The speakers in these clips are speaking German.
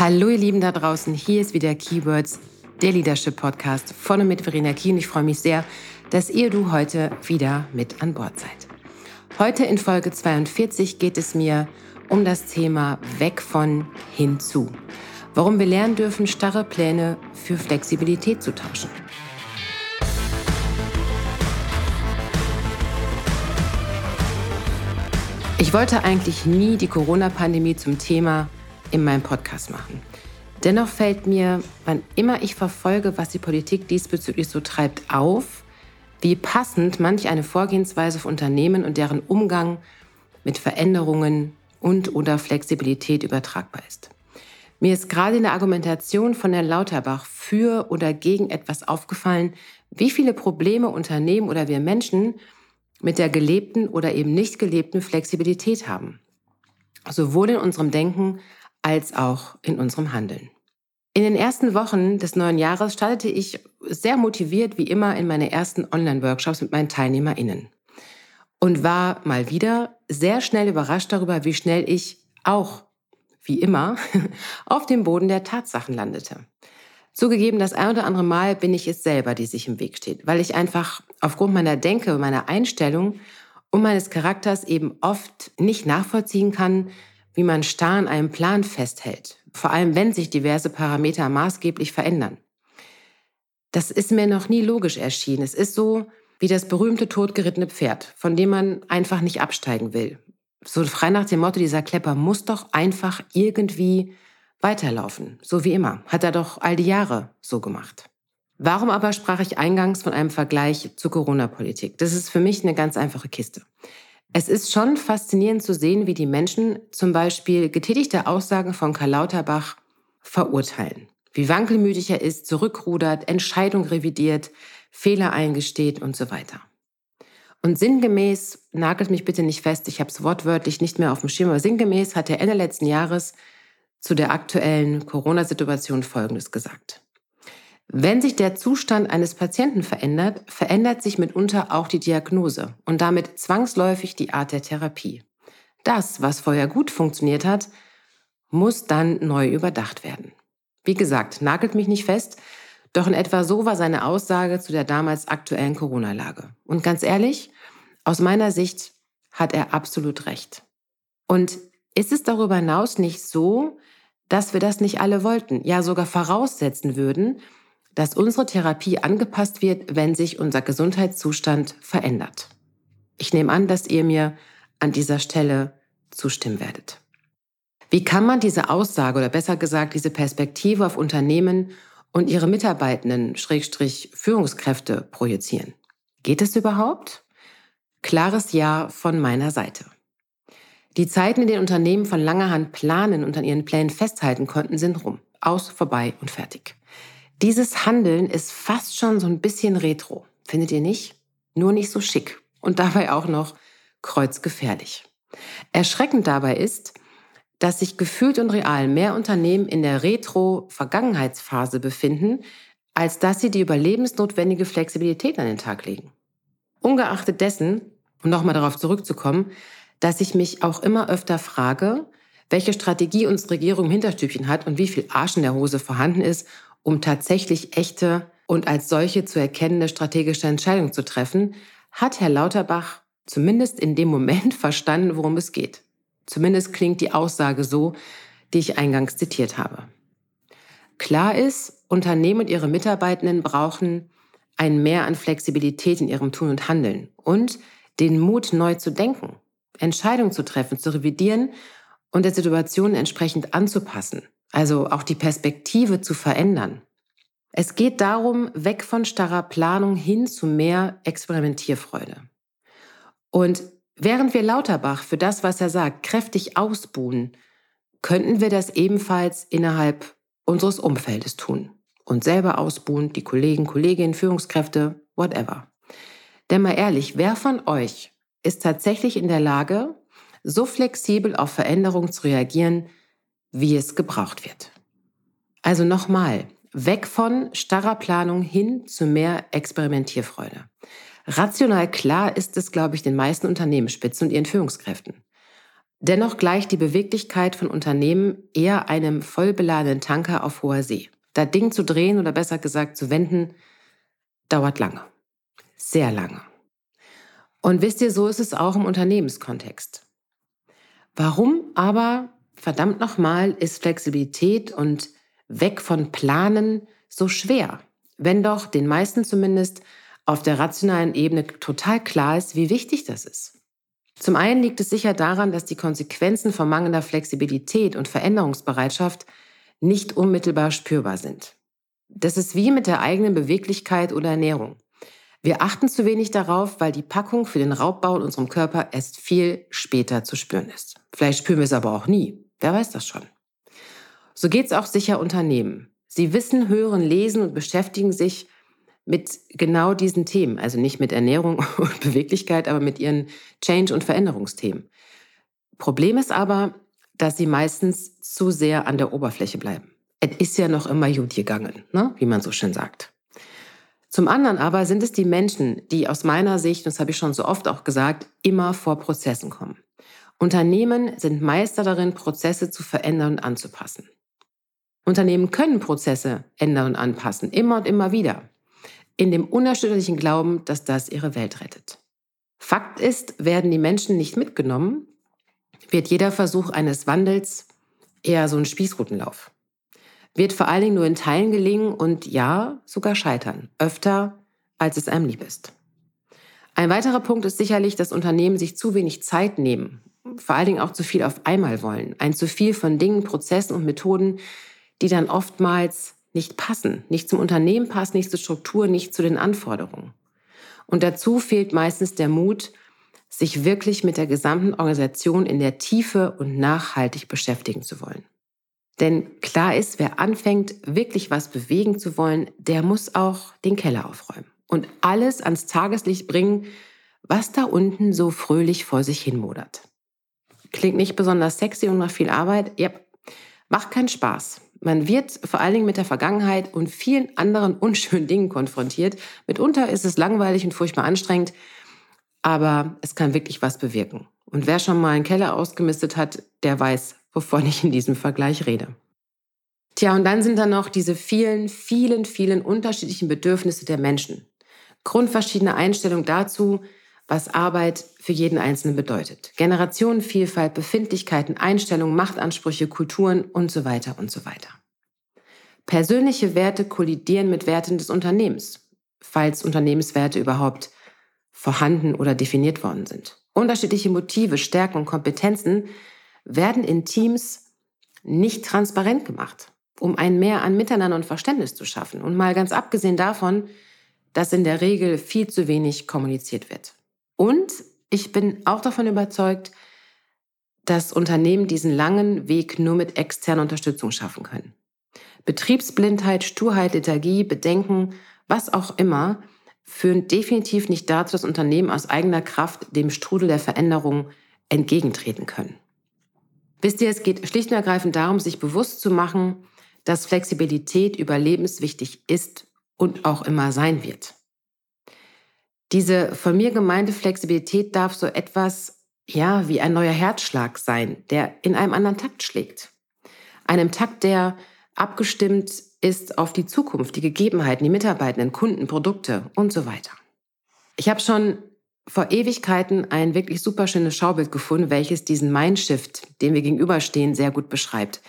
Hallo ihr Lieben da draußen, hier ist wieder Keywords, der Leadership Podcast von und mit Verena Kien. Ich freue mich sehr, dass ihr du heute wieder mit an Bord seid. Heute in Folge 42 geht es mir um das Thema Weg von hinzu. Warum wir lernen dürfen, starre Pläne für Flexibilität zu tauschen. Ich wollte eigentlich nie die Corona-Pandemie zum Thema in meinem Podcast machen. Dennoch fällt mir, wann immer ich verfolge, was die Politik diesbezüglich so treibt, auf, wie passend manch eine Vorgehensweise für Unternehmen und deren Umgang mit Veränderungen und oder Flexibilität übertragbar ist. Mir ist gerade in der Argumentation von Herrn Lauterbach für oder gegen etwas aufgefallen, wie viele Probleme Unternehmen oder wir Menschen mit der gelebten oder eben nicht gelebten Flexibilität haben. Sowohl in unserem Denken als auch in unserem Handeln. In den ersten Wochen des neuen Jahres startete ich sehr motiviert wie immer in meine ersten Online-Workshops mit meinen TeilnehmerInnen und war mal wieder sehr schnell überrascht darüber, wie schnell ich auch, wie immer, auf dem Boden der Tatsachen landete. Zugegeben, das ein oder andere Mal bin ich es selber, die sich im Weg steht, weil ich einfach aufgrund meiner Denke, meiner Einstellung und meines Charakters eben oft nicht nachvollziehen kann, wie man starr an einem Plan festhält, vor allem wenn sich diverse Parameter maßgeblich verändern. Das ist mir noch nie logisch erschienen. Es ist so wie das berühmte totgerittene Pferd, von dem man einfach nicht absteigen will. So frei nach dem Motto, dieser Klepper muss doch einfach irgendwie weiterlaufen, so wie immer. Hat er doch all die Jahre so gemacht. Warum aber sprach ich eingangs von einem Vergleich zur Corona-Politik? Das ist für mich eine ganz einfache Kiste. Es ist schon faszinierend zu sehen, wie die Menschen zum Beispiel getätigte Aussagen von Karl Lauterbach verurteilen. Wie wankelmütig er ist, zurückrudert, Entscheidung revidiert, Fehler eingesteht und so weiter. Und sinngemäß, nagelt mich bitte nicht fest, ich habe es wortwörtlich nicht mehr auf dem Schirm, aber sinngemäß hat er Ende letzten Jahres zu der aktuellen Corona-Situation Folgendes gesagt. Wenn sich der Zustand eines Patienten verändert, verändert sich mitunter auch die Diagnose und damit zwangsläufig die Art der Therapie. Das, was vorher gut funktioniert hat, muss dann neu überdacht werden. Wie gesagt, nagelt mich nicht fest, doch in etwa so war seine Aussage zu der damals aktuellen Corona-Lage. Und ganz ehrlich, aus meiner Sicht hat er absolut recht. Und ist es darüber hinaus nicht so, dass wir das nicht alle wollten, ja sogar voraussetzen würden, dass unsere Therapie angepasst wird, wenn sich unser Gesundheitszustand verändert. Ich nehme an, dass ihr mir an dieser Stelle zustimmen werdet. Wie kann man diese Aussage oder besser gesagt diese Perspektive auf Unternehmen und ihre Mitarbeitenden, Schrägstrich Führungskräfte projizieren? Geht es überhaupt? Klares Ja von meiner Seite. Die Zeiten, in denen Unternehmen von langer Hand planen und an ihren Plänen festhalten konnten, sind rum. Aus, vorbei und fertig. Dieses Handeln ist fast schon so ein bisschen retro, findet ihr nicht? Nur nicht so schick und dabei auch noch kreuzgefährlich. Erschreckend dabei ist, dass sich gefühlt und real mehr Unternehmen in der Retro-Vergangenheitsphase befinden, als dass sie die überlebensnotwendige Flexibilität an den Tag legen. Ungeachtet dessen, um nochmal darauf zurückzukommen, dass ich mich auch immer öfter frage, welche Strategie unsere Regierung im Hinterstübchen hat und wie viel Arsch in der Hose vorhanden ist, um tatsächlich echte und als solche zu erkennende strategische Entscheidungen zu treffen, hat Herr Lauterbach zumindest in dem Moment verstanden, worum es geht. Zumindest klingt die Aussage so, die ich eingangs zitiert habe. Klar ist, Unternehmen und ihre Mitarbeitenden brauchen ein Mehr an Flexibilität in ihrem Tun und Handeln und den Mut, neu zu denken, Entscheidungen zu treffen, zu revidieren und der Situation entsprechend anzupassen also auch die Perspektive zu verändern. Es geht darum, weg von starrer Planung hin zu mehr Experimentierfreude. Und während wir Lauterbach für das, was er sagt, kräftig ausbuhen, könnten wir das ebenfalls innerhalb unseres Umfeldes tun. Und selber ausbuhen, die Kollegen, Kolleginnen, Führungskräfte, whatever. Denn mal ehrlich, wer von euch ist tatsächlich in der Lage, so flexibel auf Veränderungen zu reagieren, wie es gebraucht wird. Also nochmal, weg von starrer Planung hin zu mehr Experimentierfreude. Rational klar ist es, glaube ich, den meisten Unternehmensspitzen und ihren Führungskräften. Dennoch gleicht die Beweglichkeit von Unternehmen eher einem vollbeladenen Tanker auf hoher See. Das Ding zu drehen oder besser gesagt zu wenden, dauert lange. Sehr lange. Und wisst ihr, so ist es auch im Unternehmenskontext. Warum aber, verdammt nochmal, ist Flexibilität und weg von Planen so schwer? Wenn doch den meisten zumindest auf der rationalen Ebene total klar ist, wie wichtig das ist. Zum einen liegt es sicher daran, dass die Konsequenzen von mangelnder Flexibilität und Veränderungsbereitschaft nicht unmittelbar spürbar sind. Das ist wie mit der eigenen Beweglichkeit oder Ernährung. Wir achten zu wenig darauf, weil die Packung für den Raubbau in unserem Körper erst viel später zu spüren ist. Vielleicht spüren wir es aber auch nie. Wer weiß das schon. So geht es auch sicher Unternehmen. Sie wissen, hören, lesen und beschäftigen sich mit genau diesen Themen. Also nicht mit Ernährung und Beweglichkeit, aber mit ihren Change- und Veränderungsthemen. Problem ist aber, dass sie meistens zu sehr an der Oberfläche bleiben. Es ist ja noch immer gut gegangen, ne? wie man so schön sagt. Zum anderen aber sind es die Menschen, die aus meiner Sicht, und das habe ich schon so oft auch gesagt, immer vor Prozessen kommen. Unternehmen sind Meister darin, Prozesse zu verändern und anzupassen. Unternehmen können Prozesse ändern und anpassen, immer und immer wieder in dem unerschütterlichen Glauben, dass das ihre Welt rettet. Fakt ist, werden die Menschen nicht mitgenommen, wird jeder Versuch eines Wandels eher so ein Spießrutenlauf. Wird vor allen Dingen nur in Teilen gelingen und ja, sogar scheitern. Öfter, als es einem lieb ist. Ein weiterer Punkt ist sicherlich, dass Unternehmen sich zu wenig Zeit nehmen, vor allen Dingen auch zu viel auf einmal wollen. Ein zu viel von Dingen, Prozessen und Methoden, die dann oftmals nicht passen, nicht zum Unternehmen passen, nicht zur Struktur, nicht zu den Anforderungen. Und dazu fehlt meistens der Mut, sich wirklich mit der gesamten Organisation in der Tiefe und nachhaltig beschäftigen zu wollen. Denn klar ist, wer anfängt, wirklich was bewegen zu wollen, der muss auch den Keller aufräumen und alles ans Tageslicht bringen, was da unten so fröhlich vor sich hin modert. Klingt nicht besonders sexy und nach viel Arbeit? Ja, macht keinen Spaß. Man wird vor allen Dingen mit der Vergangenheit und vielen anderen unschönen Dingen konfrontiert. Mitunter ist es langweilig und furchtbar anstrengend, aber es kann wirklich was bewirken. Und wer schon mal einen Keller ausgemistet hat, der weiß, wovon ich in diesem Vergleich rede. Tja, und dann sind da noch diese vielen, vielen, vielen unterschiedlichen Bedürfnisse der Menschen. Grundverschiedene Einstellungen dazu, was Arbeit für jeden Einzelnen bedeutet. Generationenvielfalt, Befindlichkeiten, Einstellungen, Machtansprüche, Kulturen und so weiter und so weiter. Persönliche Werte kollidieren mit Werten des Unternehmens, falls Unternehmenswerte überhaupt vorhanden oder definiert worden sind. Unterschiedliche Motive, Stärken und Kompetenzen werden in Teams nicht transparent gemacht, um ein Mehr an Miteinander und Verständnis zu schaffen. Und mal ganz abgesehen davon, dass in der Regel viel zu wenig kommuniziert wird. Und ich bin auch davon überzeugt, dass Unternehmen diesen langen Weg nur mit externer Unterstützung schaffen können. Betriebsblindheit, Sturheit, Lethargie, Bedenken, was auch immer, führen definitiv nicht dazu, dass Unternehmen aus eigener Kraft dem Strudel der Veränderung entgegentreten können. Wisst ihr, es geht schlicht und ergreifend darum, sich bewusst zu machen, dass Flexibilität überlebenswichtig ist und auch immer sein wird. Diese von mir gemeinte Flexibilität darf so etwas, ja, wie ein neuer Herzschlag sein, der in einem anderen Takt schlägt. Einem Takt, der abgestimmt ist auf die Zukunft, die Gegebenheiten, die Mitarbeitenden, Kunden, Produkte und so weiter. Ich habe schon vor Ewigkeiten ein wirklich super schönes Schaubild gefunden, welches diesen Mindshift, dem wir gegenüberstehen, sehr gut beschreibt.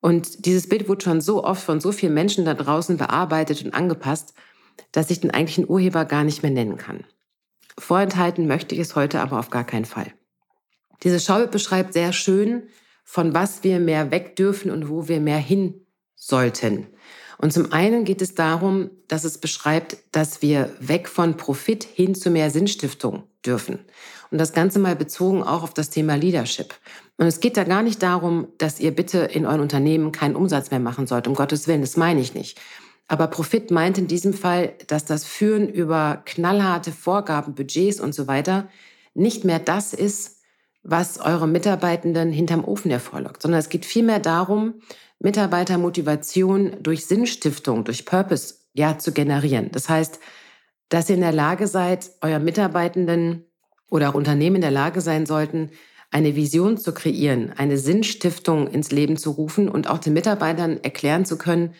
Und dieses Bild wurde schon so oft von so vielen Menschen da draußen bearbeitet und angepasst, dass ich den eigentlichen Urheber gar nicht mehr nennen kann. Vorenthalten möchte ich es heute aber auf gar keinen Fall. Diese Schaubild beschreibt sehr schön, von was wir mehr weg dürfen und wo wir mehr hin sollten. Und zum einen geht es darum, dass es beschreibt, dass wir weg von Profit hin zu mehr Sinnstiftung dürfen. Und das Ganze mal bezogen auch auf das Thema Leadership. Und es geht da gar nicht darum, dass ihr bitte in euren Unternehmen keinen Umsatz mehr machen sollt. Um Gottes Willen, das meine ich nicht. Aber Profit meint in diesem Fall, dass das Führen über knallharte Vorgaben, Budgets und so weiter nicht mehr das ist, was eure Mitarbeitenden hinterm Ofen hervorlockt, sondern es geht vielmehr darum, Mitarbeitermotivation durch Sinnstiftung, durch Purpose ja zu generieren. Das heißt, dass ihr in der Lage seid, euer Mitarbeitenden oder auch Unternehmen in der Lage sein sollten, eine Vision zu kreieren, eine Sinnstiftung ins Leben zu rufen und auch den Mitarbeitern erklären zu können,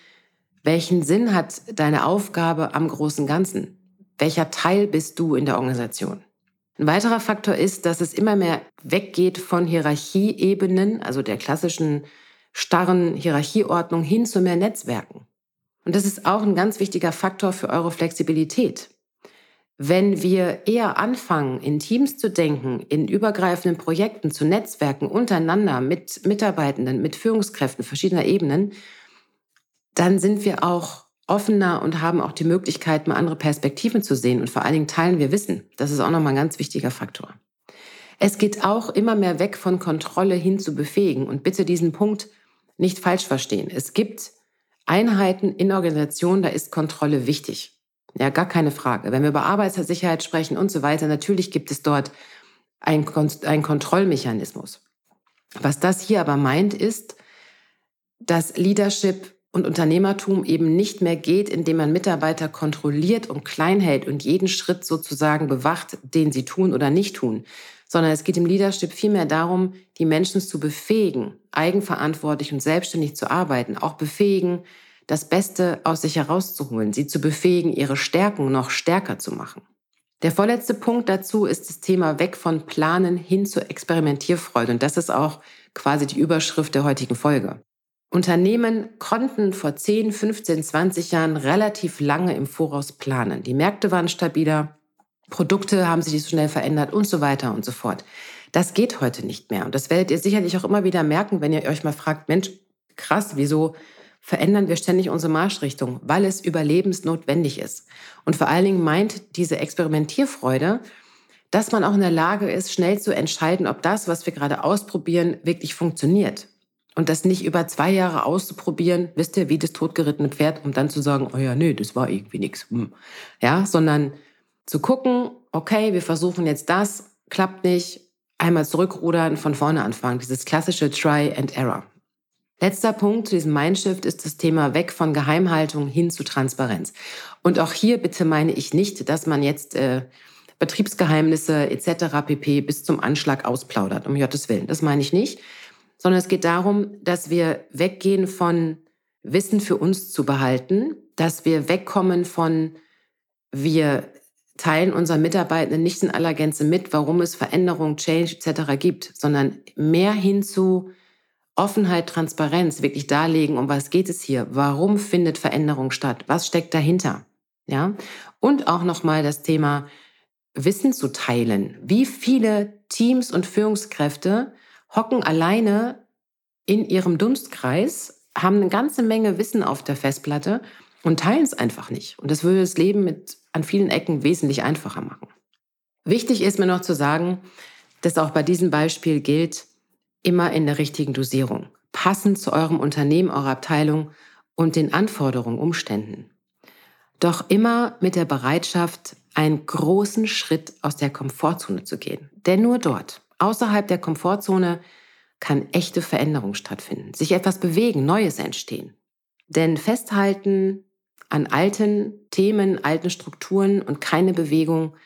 welchen Sinn hat deine Aufgabe am großen Ganzen? Welcher Teil bist du in der Organisation? Ein weiterer Faktor ist, dass es immer mehr weggeht von Hierarchieebenen, also der klassischen starren Hierarchieordnung, hin zu mehr Netzwerken. Und das ist auch ein ganz wichtiger Faktor für eure Flexibilität. Wenn wir eher anfangen, in Teams zu denken, in übergreifenden Projekten zu Netzwerken untereinander mit Mitarbeitenden, mit Führungskräften verschiedener Ebenen, dann sind wir auch offener und haben auch die Möglichkeit, mal andere Perspektiven zu sehen. Und vor allen Dingen teilen wir Wissen. Das ist auch nochmal ein ganz wichtiger Faktor. Es geht auch immer mehr weg von Kontrolle hin zu befähigen. Und bitte diesen Punkt nicht falsch verstehen. Es gibt Einheiten in Organisationen, da ist Kontrolle wichtig. Ja, gar keine Frage. Wenn wir über Arbeitssicherheit sprechen und so weiter, natürlich gibt es dort einen, einen Kontrollmechanismus. Was das hier aber meint, ist, dass Leadership und Unternehmertum eben nicht mehr geht, indem man Mitarbeiter kontrolliert und klein hält und jeden Schritt sozusagen bewacht, den sie tun oder nicht tun, sondern es geht im Leadership vielmehr darum, die Menschen zu befähigen, eigenverantwortlich und selbstständig zu arbeiten, auch befähigen, das Beste aus sich herauszuholen, sie zu befähigen, ihre Stärken noch stärker zu machen. Der vorletzte Punkt dazu ist das Thema weg von Planen hin zur Experimentierfreude. Und das ist auch quasi die Überschrift der heutigen Folge. Unternehmen konnten vor 10, 15, 20 Jahren relativ lange im Voraus planen. Die Märkte waren stabiler, Produkte haben sich nicht so schnell verändert und so weiter und so fort. Das geht heute nicht mehr. Und das werdet ihr sicherlich auch immer wieder merken, wenn ihr euch mal fragt, Mensch, krass, wieso verändern wir ständig unsere Marschrichtung? Weil es überlebensnotwendig ist. Und vor allen Dingen meint diese Experimentierfreude, dass man auch in der Lage ist, schnell zu entscheiden, ob das, was wir gerade ausprobieren, wirklich funktioniert. Und das nicht über zwei Jahre auszuprobieren, wisst ihr, wie das totgerittene Pferd, um dann zu sagen, oh ja, nee, das war irgendwie nichts. Hm. Ja, sondern zu gucken, okay, wir versuchen jetzt das, klappt nicht, einmal zurückrudern, von vorne anfangen. Dieses klassische Try and Error. Letzter Punkt zu diesem Mindshift ist das Thema weg von Geheimhaltung hin zu Transparenz. Und auch hier bitte meine ich nicht, dass man jetzt äh, Betriebsgeheimnisse etc. pp. bis zum Anschlag ausplaudert, um Gottes Willen. Das meine ich nicht sondern es geht darum, dass wir weggehen von Wissen für uns zu behalten, dass wir wegkommen von wir teilen unseren Mitarbeitenden nicht in aller Gänze mit, warum es Veränderung, Change etc. gibt, sondern mehr hin zu Offenheit, Transparenz, wirklich darlegen, um was geht es hier, warum findet Veränderung statt, was steckt dahinter, ja? Und auch nochmal das Thema Wissen zu teilen. Wie viele Teams und Führungskräfte hocken alleine in ihrem Dunstkreis, haben eine ganze Menge Wissen auf der Festplatte und teilen es einfach nicht. Und das würde das Leben mit an vielen Ecken wesentlich einfacher machen. Wichtig ist mir noch zu sagen, dass auch bei diesem Beispiel gilt, immer in der richtigen Dosierung, passend zu eurem Unternehmen, eurer Abteilung und den Anforderungen, Umständen. Doch immer mit der Bereitschaft, einen großen Schritt aus der Komfortzone zu gehen. Denn nur dort, Außerhalb der Komfortzone kann echte Veränderung stattfinden, sich etwas bewegen, Neues entstehen. Denn festhalten an alten Themen, alten Strukturen und keine Bewegung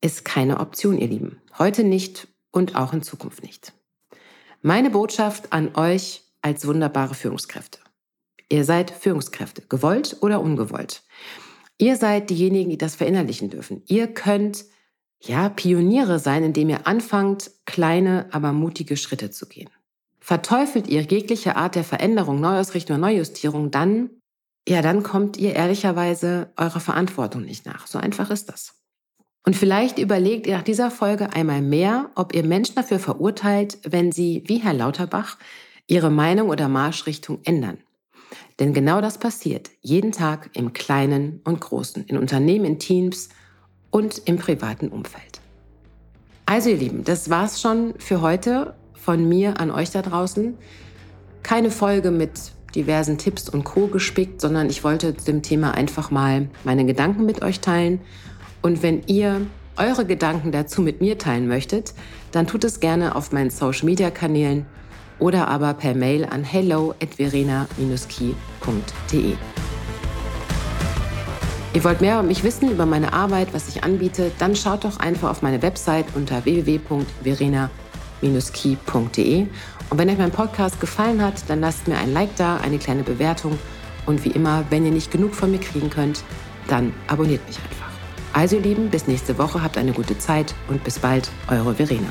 ist keine Option, ihr Lieben. Heute nicht und auch in Zukunft nicht. Meine Botschaft an euch als wunderbare Führungskräfte. Ihr seid Führungskräfte, gewollt oder ungewollt. Ihr seid diejenigen, die das verinnerlichen dürfen. Ihr könnt ja, Pioniere sein, indem ihr anfangt, kleine, aber mutige Schritte zu gehen. Verteufelt ihr jegliche Art der Veränderung, Neuausrichtung oder Neujustierung, dann, ja, dann kommt ihr ehrlicherweise eurer Verantwortung nicht nach. So einfach ist das. Und vielleicht überlegt ihr nach dieser Folge einmal mehr, ob ihr Menschen dafür verurteilt, wenn sie, wie Herr Lauterbach, ihre Meinung oder Marschrichtung ändern. Denn genau das passiert jeden Tag im Kleinen und Großen, in Unternehmen, in Teams und im privaten Umfeld. Also ihr Lieben, das war's schon für heute von mir an euch da draußen. Keine Folge mit diversen Tipps und Co gespickt, sondern ich wollte zu dem Thema einfach mal meine Gedanken mit euch teilen. Und wenn ihr eure Gedanken dazu mit mir teilen möchtet, dann tut es gerne auf meinen Social Media Kanälen oder aber per Mail an hello at verena-key.de. Ihr wollt mehr über mich wissen, über meine Arbeit, was ich anbiete, dann schaut doch einfach auf meine Website unter www.verena-key.de key.de. Und wenn euch mein Podcast gefallen hat, dann lasst mir ein Like da, eine kleine Bewertung. Und wie immer, wenn ihr nicht genug von mir kriegen könnt, dann abonniert mich einfach. Also ihr Lieben, bis nächste Woche, habt eine gute Zeit und bis bald, eure Verena.